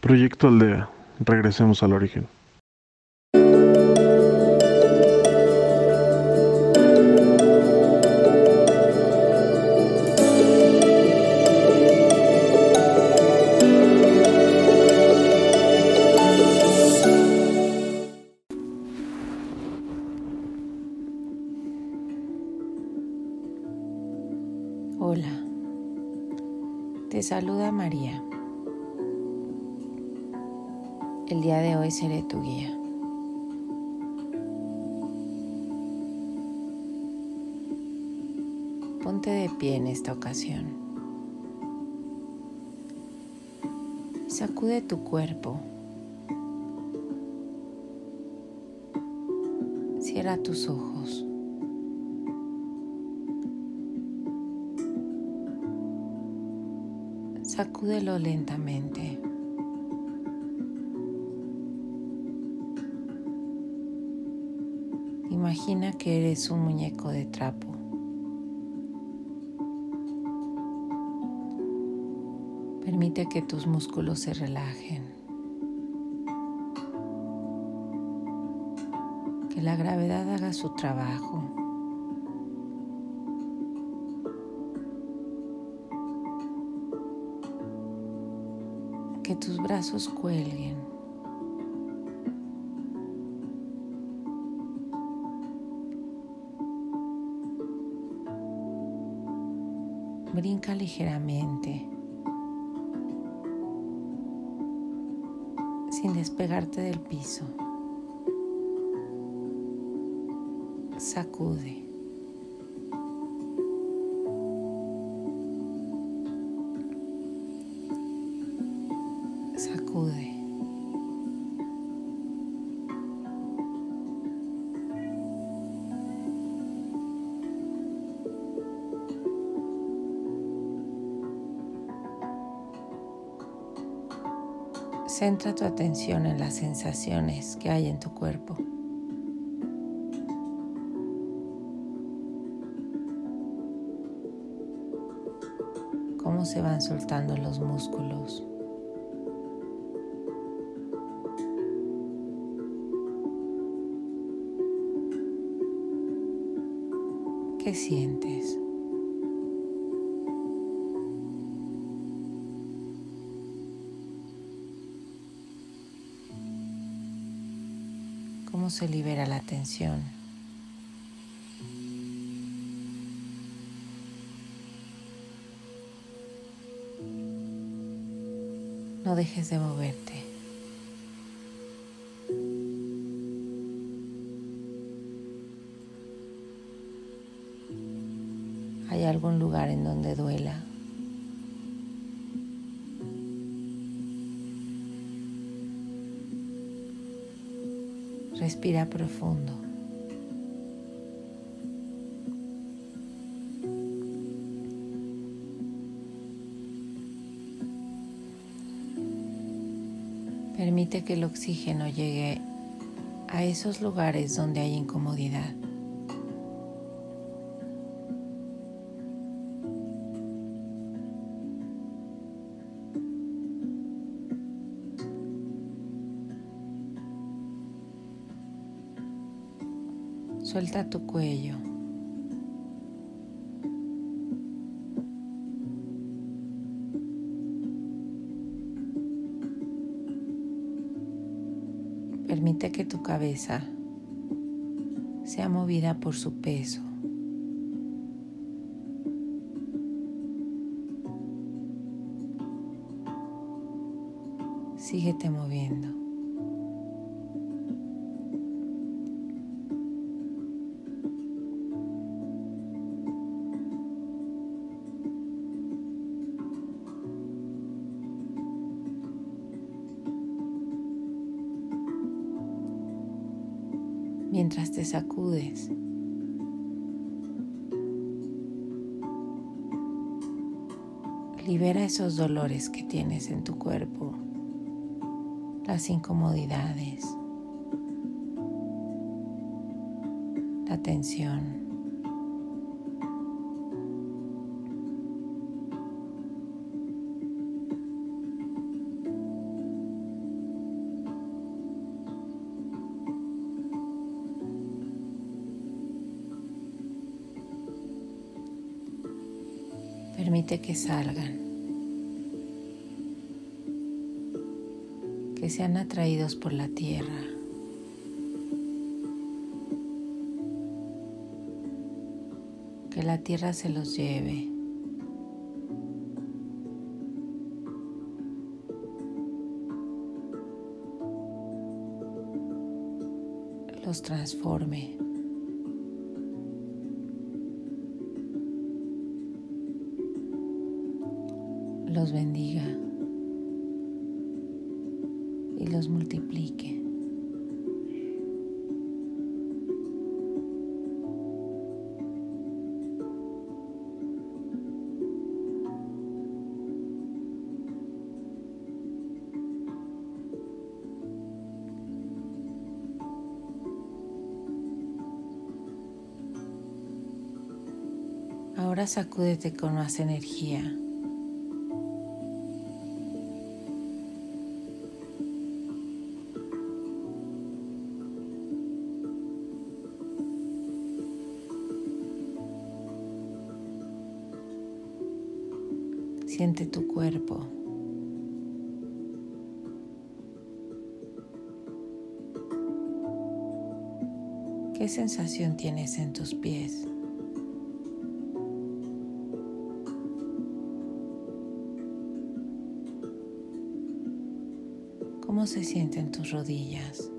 Proyecto Aldea. Regresemos al origen. Hola, te saluda María. El día de hoy seré tu guía. Ponte de pie en esta ocasión. Sacude tu cuerpo. Cierra tus ojos. Sacúdelo lentamente. Imagina que eres un muñeco de trapo. Permite que tus músculos se relajen. Que la gravedad haga su trabajo. Que tus brazos cuelguen. Brinca ligeramente, sin despegarte del piso. Sacude. Centra tu atención en las sensaciones que hay en tu cuerpo. Cómo se van soltando los músculos. ¿Qué sientes? Se libera la tensión. No dejes de moverte. ¿Hay algún lugar en donde duela? Respira profundo. Permite que el oxígeno llegue a esos lugares donde hay incomodidad. Suelta tu cuello. Permite que tu cabeza sea movida por su peso. Síguete moviendo. Mientras te sacudes. Libera esos dolores que tienes en tu cuerpo, las incomodidades, la tensión. Permite que salgan, que sean atraídos por la tierra. Que la tierra se los lleve. los transforme. Ahora sacúdete con más energía. Siente tu cuerpo. ¿Qué sensación tienes en tus pies? Se sienten tus rodillas?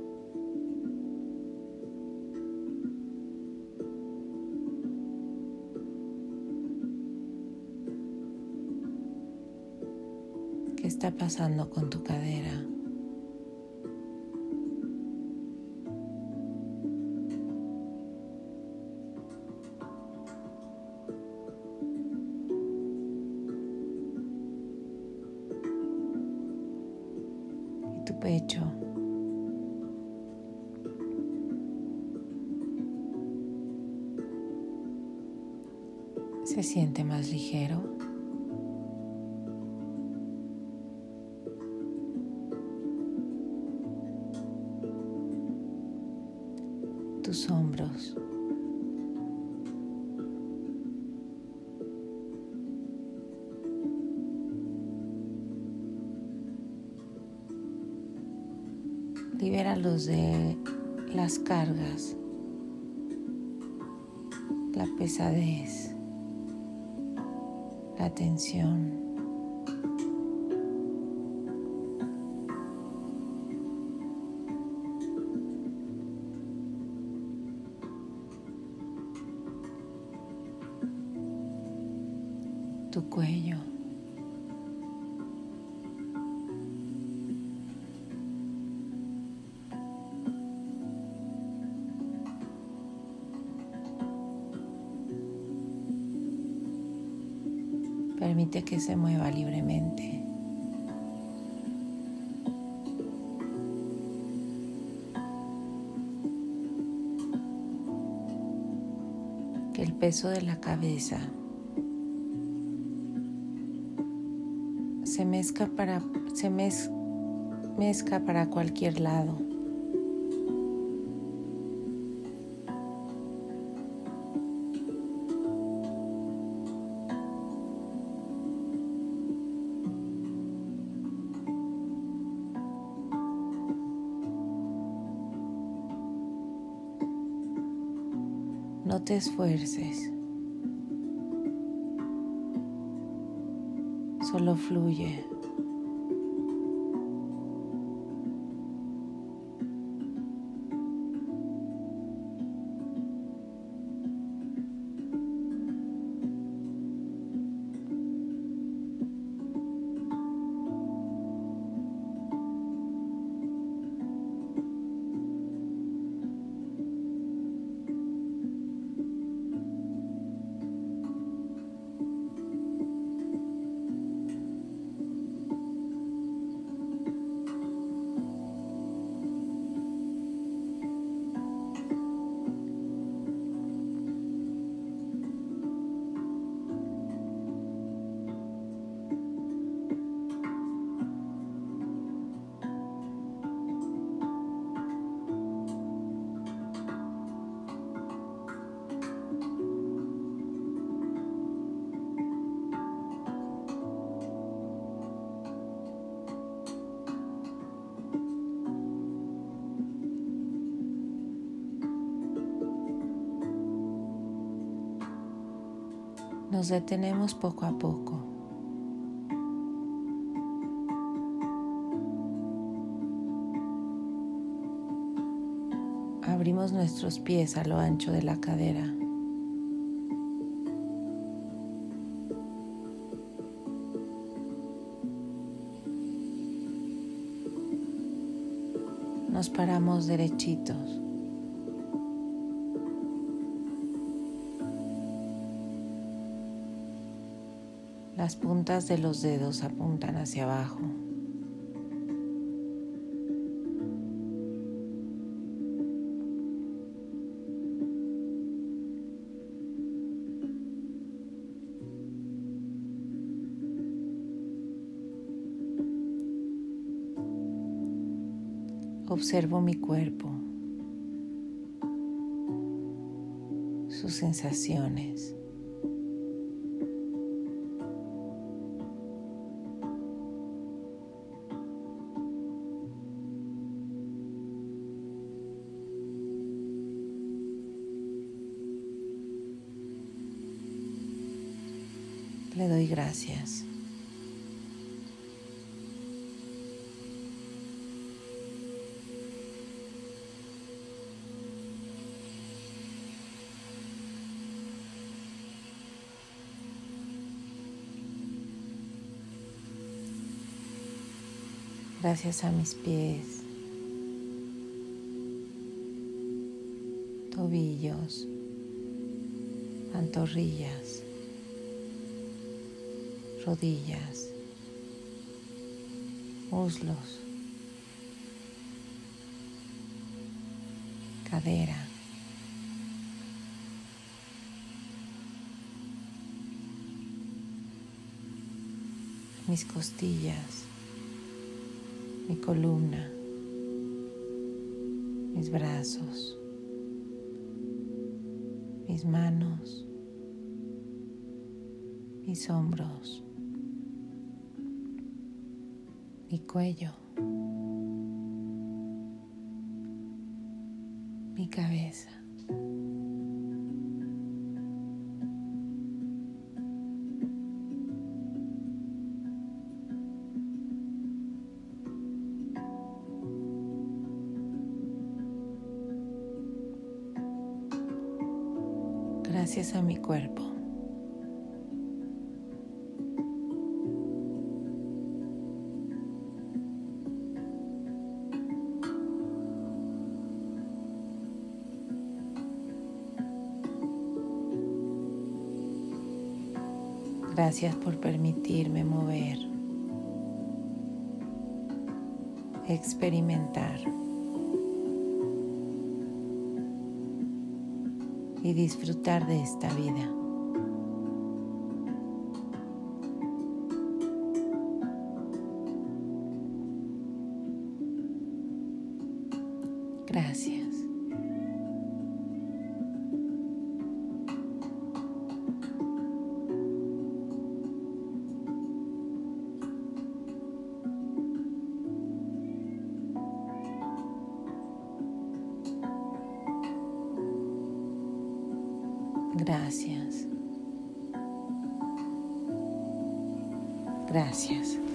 está pasando con tu cadera. Se siente más ligero. tus hombros. Libéralos de las cargas, la pesadez, la tensión. tu cuello. Que se mueva libremente. Que el peso de la cabeza se mezcla para, se mez, mezcla para cualquier lado. No te esfuerces. solo fluye. Nos detenemos poco a poco. Abrimos nuestros pies a lo ancho de la cadera. Nos paramos derechitos. Las puntas de los dedos apuntan hacia abajo. Observo mi cuerpo, sus sensaciones. Gracias. Gracias a mis pies, tobillos, pantorrillas rodillas, muslos, cadera. mis costillas, mi columna, mis brazos, mis manos, mis hombros mi cuello, mi cabeza. Gracias por permitirme mover, experimentar y disfrutar de esta vida. Gracias. Gracias.